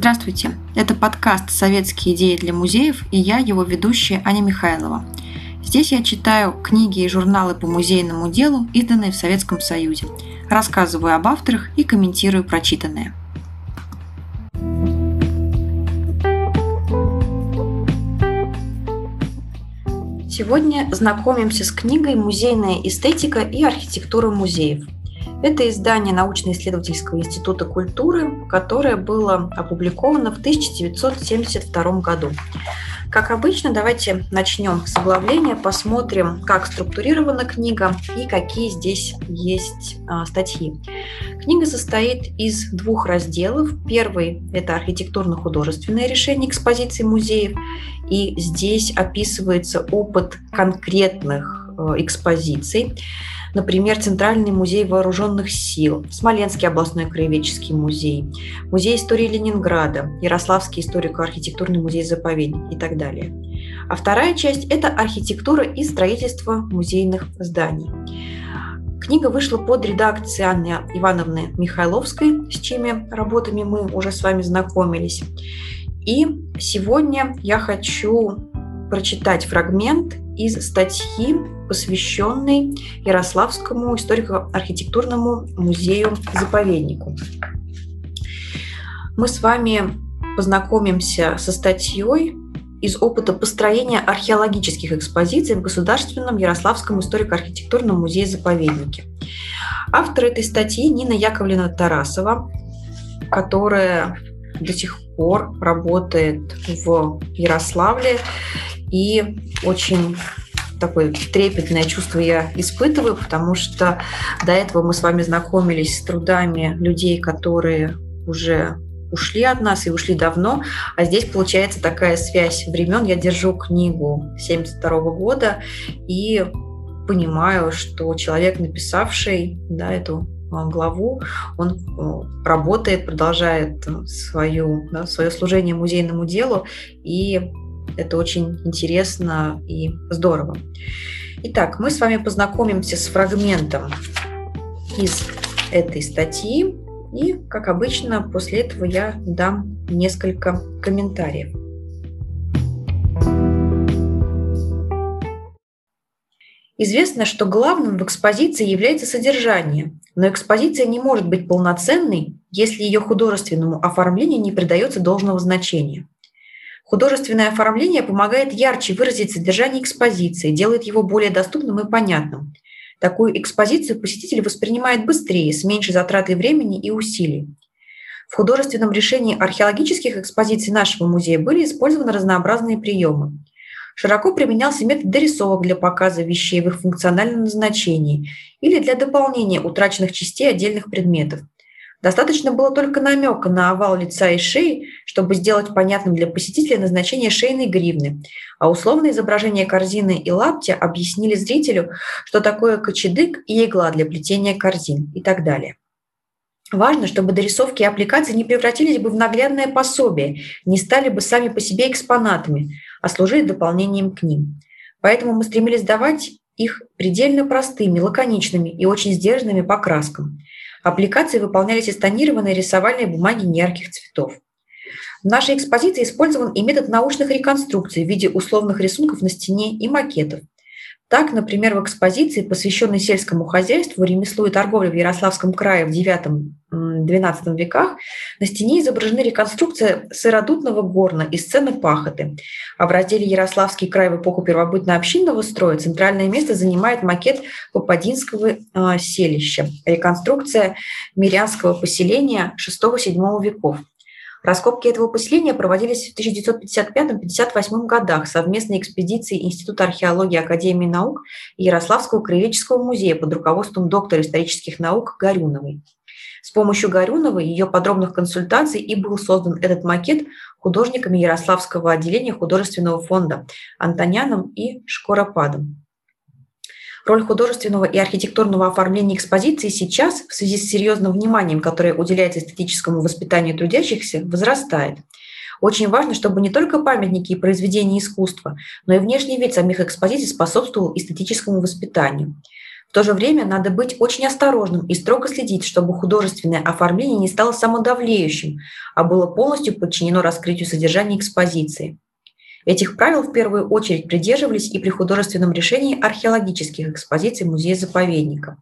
Здравствуйте! Это подкаст «Советские идеи для музеев» и я, его ведущая Аня Михайлова. Здесь я читаю книги и журналы по музейному делу, изданные в Советском Союзе, рассказываю об авторах и комментирую прочитанное. Сегодня знакомимся с книгой «Музейная эстетика и архитектура музеев», это издание научно-исследовательского института культуры, которое было опубликовано в 1972 году. Как обычно, давайте начнем с оглавления, посмотрим, как структурирована книга и какие здесь есть а, статьи. Книга состоит из двух разделов. Первый – это архитектурно-художественное решение экспозиции музеев, и здесь описывается опыт конкретных э, экспозиций. Например, Центральный музей вооруженных сил, Смоленский областной краеведческий музей, Музей истории Ленинграда, Ярославский историко-архитектурный музей-заповедник и так далее. А вторая часть – это архитектура и строительство музейных зданий. Книга вышла под редакцией Анны Ивановны Михайловской, с чьими работами мы уже с вами знакомились. И сегодня я хочу прочитать фрагмент из статьи, посвященной Ярославскому историко-архитектурному музею-заповеднику. Мы с вами познакомимся со статьей из опыта построения археологических экспозиций в Государственном Ярославском историко-архитектурном музее-заповеднике. Автор этой статьи Нина Яковлевна Тарасова, которая до сих пор работает в Ярославле и очень такое трепетное чувство я испытываю, потому что до этого мы с вами знакомились с трудами людей, которые уже ушли от нас и ушли давно, а здесь получается такая связь времен. Я держу книгу 72 года и понимаю, что человек, написавший да, эту а, главу, он э, работает, продолжает свою, да, свое служение музейному делу и это очень интересно и здорово. Итак, мы с вами познакомимся с фрагментом из этой статьи. И, как обычно, после этого я дам несколько комментариев. Известно, что главным в экспозиции является содержание, но экспозиция не может быть полноценной, если ее художественному оформлению не придается должного значения. Художественное оформление помогает ярче выразить содержание экспозиции, делает его более доступным и понятным. Такую экспозицию посетитель воспринимает быстрее, с меньшей затратой времени и усилий. В художественном решении археологических экспозиций нашего музея были использованы разнообразные приемы. Широко применялся метод дорисовок для показа вещей в их функциональном назначении или для дополнения утраченных частей отдельных предметов – Достаточно было только намека на овал лица и шеи, чтобы сделать понятным для посетителя назначение шейной гривны, а условное изображение корзины и лаптя объяснили зрителю, что такое кочедык и игла для плетения корзин и так далее. Важно, чтобы дорисовки и аппликации не превратились бы в наглядное пособие, не стали бы сами по себе экспонатами, а служили дополнением к ним. Поэтому мы стремились давать их предельно простыми, лаконичными и очень сдержанными по краскам – Аппликации выполнялись из тонированной рисовальной бумаги неярких цветов. В нашей экспозиции использован и метод научных реконструкций в виде условных рисунков на стене и макетов. Так, например, в экспозиции, посвященной сельскому хозяйству, ремеслу и торговле в Ярославском крае в IX-XII веках, на стене изображены реконструкция сыродутного горна и сцены пахоты. А в разделе «Ярославский край в эпоху первобытно-общинного строя» центральное место занимает макет Попадинского э, селища, реконструкция мирянского поселения VI-VII веков. Раскопки этого поселения проводились в 1955-58 годах совместной экспедиции Института археологии Академии наук и Ярославского краеведческого музея под руководством доктора исторических наук Горюновой. С помощью Горюновой и ее подробных консультаций и был создан этот макет художниками Ярославского отделения художественного фонда Антоняном и Шкоропадом. Роль художественного и архитектурного оформления экспозиции сейчас, в связи с серьезным вниманием, которое уделяется эстетическому воспитанию трудящихся, возрастает. Очень важно, чтобы не только памятники и произведения искусства, но и внешний вид самих экспозиций способствовал эстетическому воспитанию. В то же время надо быть очень осторожным и строго следить, чтобы художественное оформление не стало самодавлеющим, а было полностью подчинено раскрытию содержания экспозиции. Этих правил в первую очередь придерживались и при художественном решении археологических экспозиций музея-заповедника.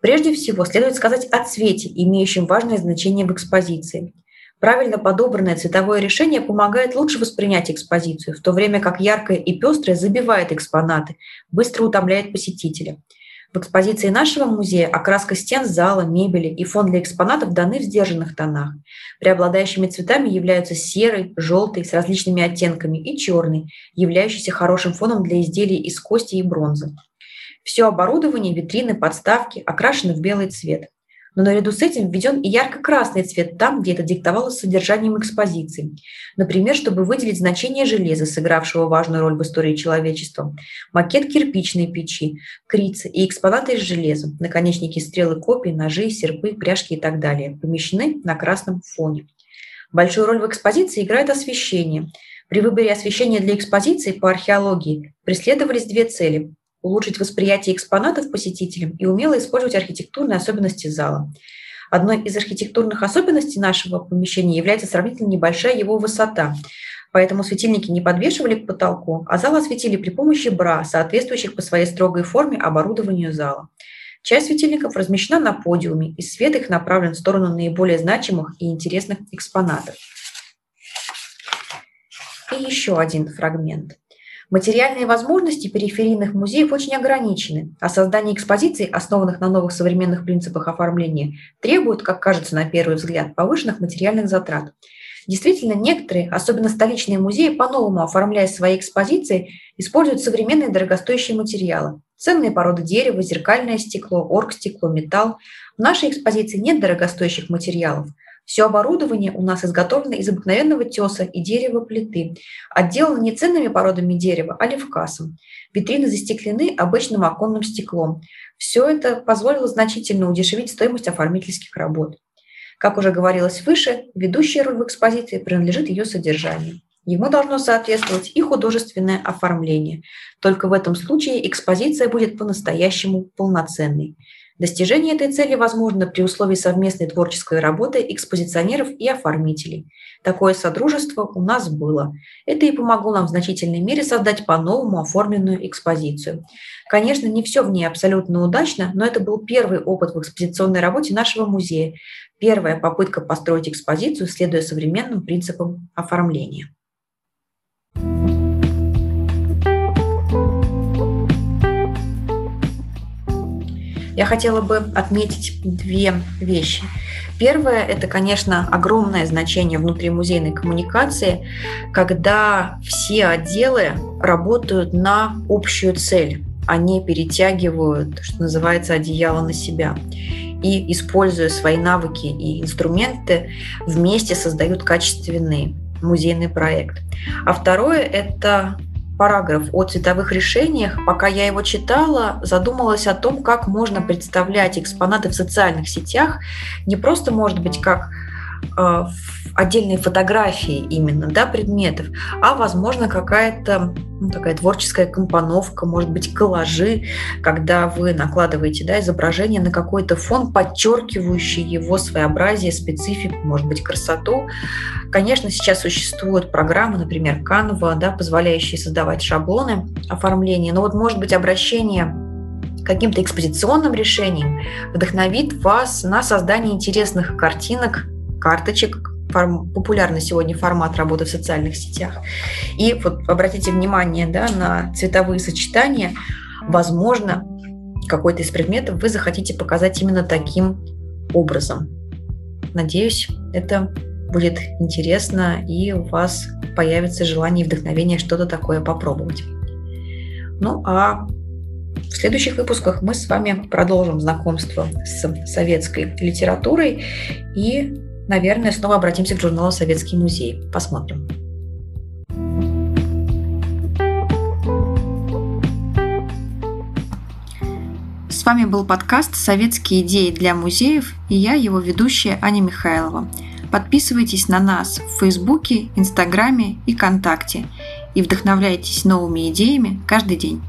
Прежде всего, следует сказать о цвете, имеющем важное значение в экспозиции. Правильно подобранное цветовое решение помогает лучше воспринять экспозицию, в то время как яркое и пестрое забивает экспонаты, быстро утомляет посетителя. В экспозиции нашего музея окраска стен зала, мебели и фон для экспонатов даны в сдержанных тонах. Преобладающими цветами являются серый, желтый с различными оттенками и черный, являющийся хорошим фоном для изделий из кости и бронзы. Все оборудование, витрины, подставки окрашены в белый цвет. Но наряду с этим введен и ярко-красный цвет там, где это диктовалось содержанием экспозиции. Например, чтобы выделить значение железа, сыгравшего важную роль в истории человечества, макет кирпичной печи, крицы и экспонаты из железа, наконечники стрелы копий, ножи, серпы, пряжки и так далее, помещены на красном фоне. Большую роль в экспозиции играет освещение. При выборе освещения для экспозиции по археологии преследовались две цели улучшить восприятие экспонатов посетителям и умело использовать архитектурные особенности зала. Одной из архитектурных особенностей нашего помещения является сравнительно небольшая его высота. Поэтому светильники не подвешивали к потолку, а зал осветили при помощи бра, соответствующих по своей строгой форме оборудованию зала. Часть светильников размещена на подиуме, и свет их направлен в сторону наиболее значимых и интересных экспонатов. И еще один фрагмент. Материальные возможности периферийных музеев очень ограничены, а создание экспозиций, основанных на новых современных принципах оформления, требует, как кажется на первый взгляд, повышенных материальных затрат. Действительно, некоторые, особенно столичные музеи, по-новому оформляя свои экспозиции, используют современные дорогостоящие материалы. Ценные породы дерева, зеркальное стекло, оргстекло, металл. В нашей экспозиции нет дорогостоящих материалов – все оборудование у нас изготовлено из обыкновенного теса и дерева плиты, отделано не ценными породами дерева, а левкасом. Витрины застеклены обычным оконным стеклом. Все это позволило значительно удешевить стоимость оформительских работ. Как уже говорилось выше, ведущая роль в экспозиции принадлежит ее содержанию. Ему должно соответствовать и художественное оформление. Только в этом случае экспозиция будет по-настоящему полноценной. Достижение этой цели возможно при условии совместной творческой работы экспозиционеров и оформителей. Такое содружество у нас было. Это и помогло нам в значительной мере создать по-новому оформленную экспозицию. Конечно, не все в ней абсолютно удачно, но это был первый опыт в экспозиционной работе нашего музея, первая попытка построить экспозицию, следуя современным принципам оформления. Я хотела бы отметить две вещи. Первое – это, конечно, огромное значение внутримузейной коммуникации, когда все отделы работают на общую цель. Они перетягивают, что называется, одеяло на себя и, используя свои навыки и инструменты, вместе создают качественный музейный проект. А второе – это параграф о цветовых решениях, пока я его читала, задумалась о том, как можно представлять экспонаты в социальных сетях, не просто, может быть, как э, отдельные фотографии именно да, предметов, а, возможно, какая-то ну, такая творческая компоновка, может быть, коллажи, когда вы накладываете да, изображение на какой-то фон, подчеркивающий его своеобразие, специфику, может быть, красоту. Конечно, сейчас существуют программы, например, Canva, да, позволяющие создавать шаблоны оформления, но вот, может быть, обращение каким-то экспозиционным решением вдохновит вас на создание интересных картинок, карточек, форм, популярный сегодня формат работы в социальных сетях. И вот обратите внимание да, на цветовые сочетания. Возможно, какой-то из предметов вы захотите показать именно таким образом. Надеюсь, это будет интересно, и у вас появится желание и вдохновение что-то такое попробовать. Ну а в следующих выпусках мы с вами продолжим знакомство с советской литературой и Наверное, снова обратимся к журналу «Советский музей». Посмотрим. С вами был подкаст «Советские идеи для музеев» и я, его ведущая Аня Михайлова. Подписывайтесь на нас в Фейсбуке, Инстаграме и ВКонтакте и вдохновляйтесь новыми идеями каждый день.